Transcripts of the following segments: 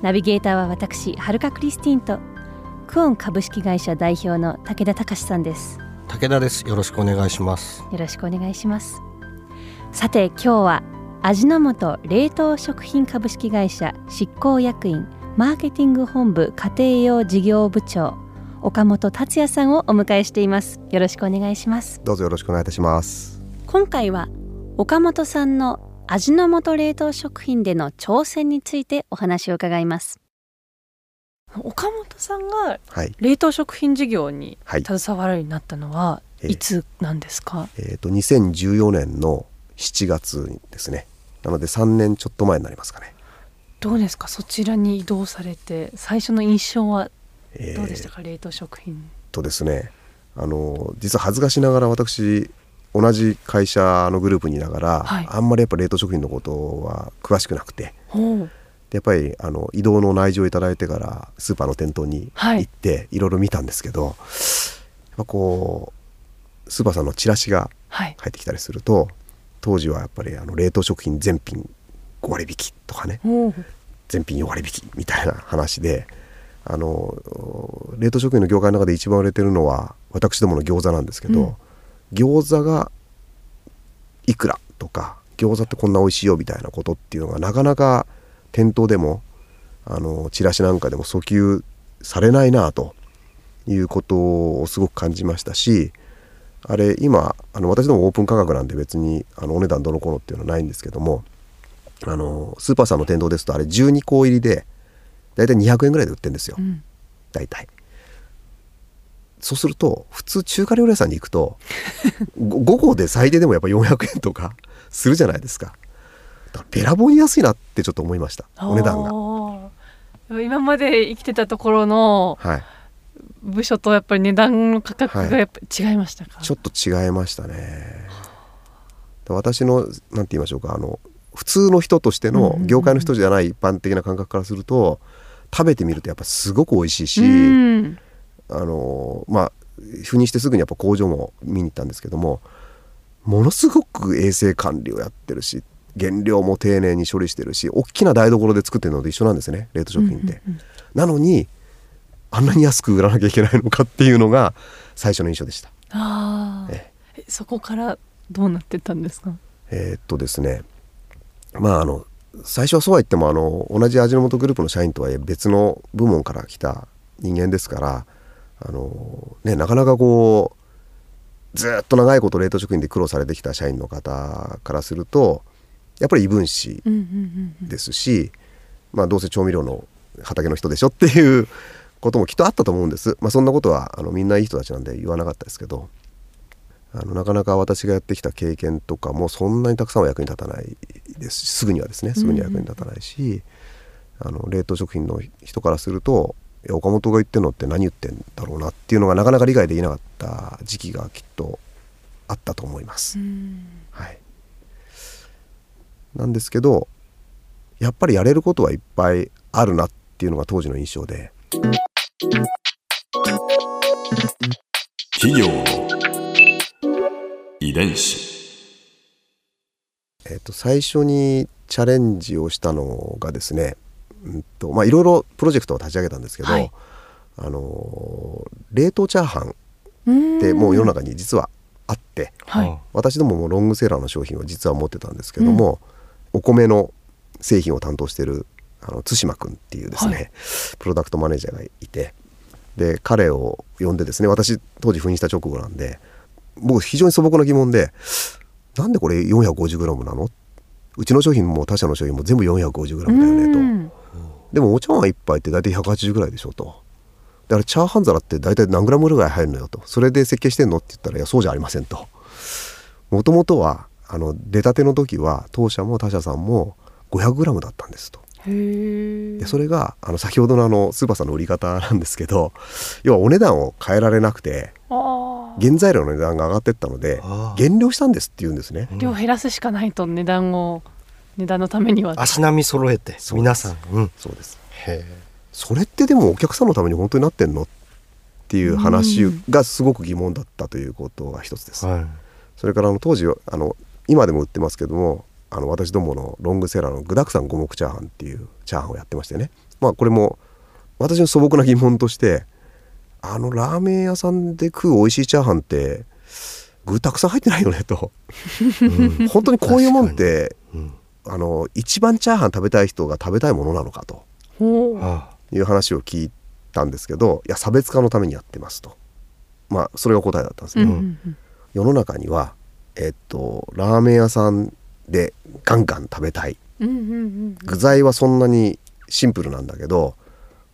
ナビゲーターは私はるかクリスティンとクオン株式会社代表の武田隆さんです。武田です。よろしくお願いします。よろしくお願いします。さて今日は味の素冷凍食品株式会社執行役員マーケティング本部家庭用事業部長岡本達也さんをお迎えしています。よろしくお願いします。どうぞよろしくお願いいたします。今回は岡本さんの味の素冷凍食品での挑戦についてお話を伺います。岡本さんがはい。冷凍食品事業にはい。携わるようになったのはええ。いつなんですか、えっ、と2014年の7月ですね。なので3年ちょっと前になりますかね、どうですか？そちらに移動されて最初の印象はえー。どうでしたか、冷凍食品。とですねあの実は恥ずかしながら私同じ会社のグループにいながら、はい。あんまりやっぱ冷凍食品のことは詳しくなくて。やっぱりあの移動の内情をいただいてからスーパーの店頭にはい行ってい。ろいろ見たんですけど、やっぱこうスーパーさんのチラシがはい。入ってきたりすると当時はやっぱりあの冷凍食品全品5割引きとかねほう。全品4割引きみたいな話であの冷凍食品の業界の中で一番売れてるのは私どもの餃子なんですけど、うん餃子がいくら？とか餃子ってこんな美味しいよみたいなことっていうのがなかなか店頭でもあのチラシなんかでも訴求されないなということをすごく感じましたしあれ今あの私どもオープン価格なんで別にあのお値段どのこうのっていうのはないんですけどもあのスーパーさんの店頭ですとあれ12個入りで大体200円ぐらいで売ってるんですよ、うん。大体そうすると普通中華料理屋さんに行くと 5, 個で最低でもやっぱ400円とかするじゃないですか。だからべらぼうに安いなってちょっと思いましたお値段が。が今まで生きてたところのはい。部署とやっぱり値段の価格がやっぱ違いましたか、ちょっと違いましたね。で私のなんて言いましょうかあの普通の人としての業界の人じゃない一般的な感覚からすると食べてみるとやっぱすごく美味しいし、うんあのまあ赴任してすぐにやっぱ工場も見に行ったんですけどもものすごく衛生管理をやってるし原料も丁寧に処理してるし大きな台所で作ってるのと一緒なんですね冷凍食品って。うんうんうんなのにあんなに安く売らなきゃいけないのかっていうのが最初の印象でした。ああえ。えそこからどうなってったんですか？えーっとですね。まああの最初はそうは言ってもあの同じ味の素グループの社員とはいえ別の部門から来た人間ですからあの、ね、なかなかこうずっと長いこと冷凍食品で苦労されてきた社員の方からするとやっぱり異分子ですし、まあ、どうせ調味料の畑の人でしょっていうこともきっとあったと思うんです、まあ、そんなことはあのみんないい人たちなんで言わなかったですけどあのなかなか私がやってきた経験とかもそんなにたくさんは役に立たないですしすぐにはですねすぐには役に立たないし、あの冷凍食品の人からすると岡本が言ってるのって何言ってんだろうなっていうのがなかなか理解できなかった時期がきっとあったと思います。うん。はい、なんですけどやっぱりやれることはいっぱいあるなっていうのが当時の印象で。企業の遺伝子。えっと最初にチャレンジをしたのがですね、うんとまあ、いろいろプロジェクトを立ち上げたんですけど、はい。あの冷凍チャーハンってもう世の中に実はあってはい。私どももロングセラーの商品を実は持ってたんですけども、お米の製品を担当してるあの対馬君っていうですね、はい。プロダクトマネージャーがいてで彼を呼んでですね私当時赴任した直後なんで僕非常に素朴な疑問でなんでこれ 450g なの？うちの商品も他社の商品も全部 450g だよねと。うんでもお茶碗一杯って大体180ぐらいでしょと。だからチャーハン皿って大体何グラムぐらい入るのよと。それで設計してんのって言ったらいやそうじゃありませんと。もともとはあの出たての時は当社も他社さんも500グラムだったんですと。へえでそれがあの先ほどのあのスーパーさんの売り方なんですけど要はお値段を変えられなくてあ原材料の値段が上がってったので減量したんですって言うんですね。あ量減らすしかないと値段を値段のためには。足並み揃えて皆さん。うん。そうです。へそれってでもお客さんのために本当になってんのっていう話がすごく疑問だったということが一つです。えはい。それからあの当時あの今でも売ってますけどもあの私どものロングセラーの具沢山五目チャーハンっていうチャーハンをやってましてね。まあこれも私の素朴な疑問としてあのラーメン屋さんで食う美味しいチャーハンって具たくさん入ってないよねと。うん。本当にこういうもんってうんあの一番チャーハン食べたい人が食べたいものなのかと。いう話を聞いたんですけどいや差別化のためにやってますと。まあそれが答えだったんですね。うんうんうん。世の中にはえっとラーメン屋さんでガンガン食べたい。うんうんうん具材はそんなにシンプルなんだけど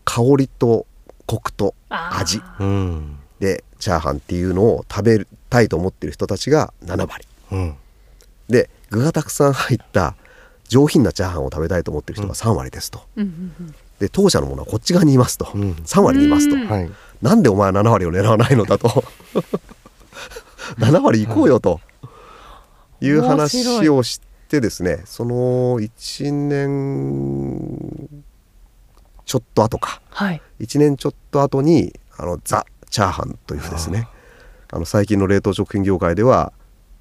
香りとコクと味。うん。でチャーハンっていうのを食べたいと思ってる人たちが7割。うん。で具がたくさん入った上品なチャーハンを食べたいと思ってる人が3割ですと、で当社のものはこっち側にいますと、うん。3割にいますと、うん。はい。なんでお前は7割を狙わないのだと。7割行こうよと。い。う話をしてですねその1年ちょっと後か。はい。1年ちょっと後にあのザ・チャーハンというですねあの最近の冷凍食品業界では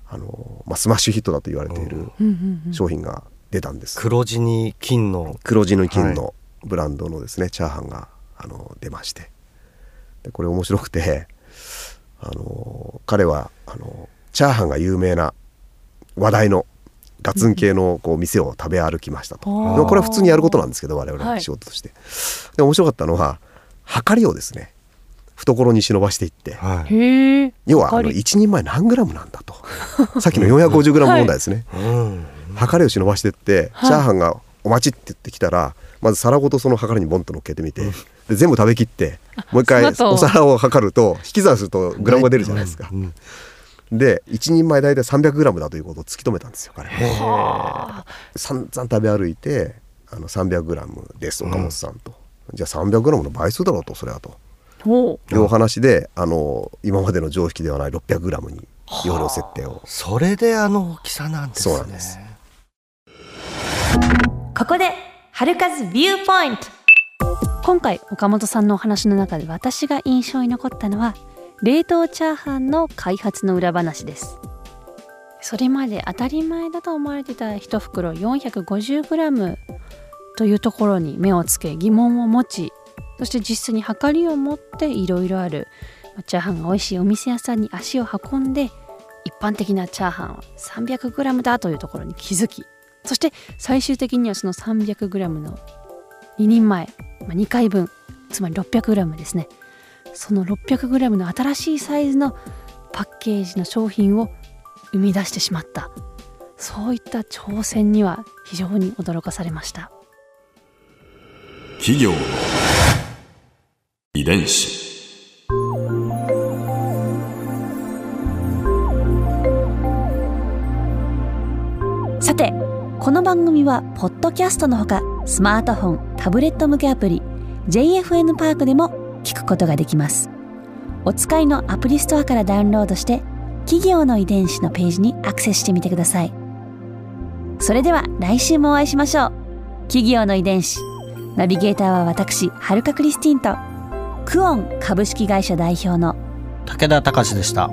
あの、まあ、スマッシュヒットだと言われているうんうんうん。商品が出たんです、黒地に金の。黒地の金のブランドのですね、チャーハンがあの出まして。でこれ面白くてあの彼はあのチャーハンが有名な話題のガツン系のこう店を食べ歩きましたと、あー。でもこれは普通にやることなんですけど我々のはい。仕事として、で面白かったのは量りをですね懐に忍ばしていって。はい。要はあのわかり。1人前何グラムなんだと。さっきの 450g 問題ですね、うん量りを忍ばしてって、はい。チャーハンがお待ちって言ってきたらまず皿ごとその量りにボンと乗っけてみて、で全部食べきってもう一回お皿を測ると引き算するとグラムが出るじゃないですか、うん。で1人前大体 300g だということを突き止めたんですよ彼。へはえ散々食べ歩いてあの 300g です岡本さんと、じゃあ 300g の倍数だろうとそれはと。いう。お話であの今までの常識ではない 600g に容量設定を。それであの大きさなんですね。そうなんですここで春風ビューポイント。今回岡本さんのお話の中で私が印象に残ったのは冷凍チャーハンの開発の裏話です。それまで当たり前だと思われてた1袋 450g というところに目をつけ疑問を持ちそして実際に測りを持っていろいろあるチャーハンが美味しいお店屋さんに足を運んで一般的なチャーハンは 300g だというところに気づきそして最終的にはその 300g の2人前、まあ、2回分つまり 600g ですね。その 600g の新しいサイズのパッケージの商品を生み出してしまった。そういった挑戦には非常に驚かされました。企業の遺伝子。番組はポッドキャストのほかスマートフォンタブレット向けアプリ JFN パークでも聞くことができます。お使いのアプリストアからダウンロードして企業の遺伝子のページにアクセスしてみてください。それでは来週もお会いしましょう。企業の遺伝子。ナビゲーターは私はるかクリスティンとクオン株式会社代表の武田隆でした。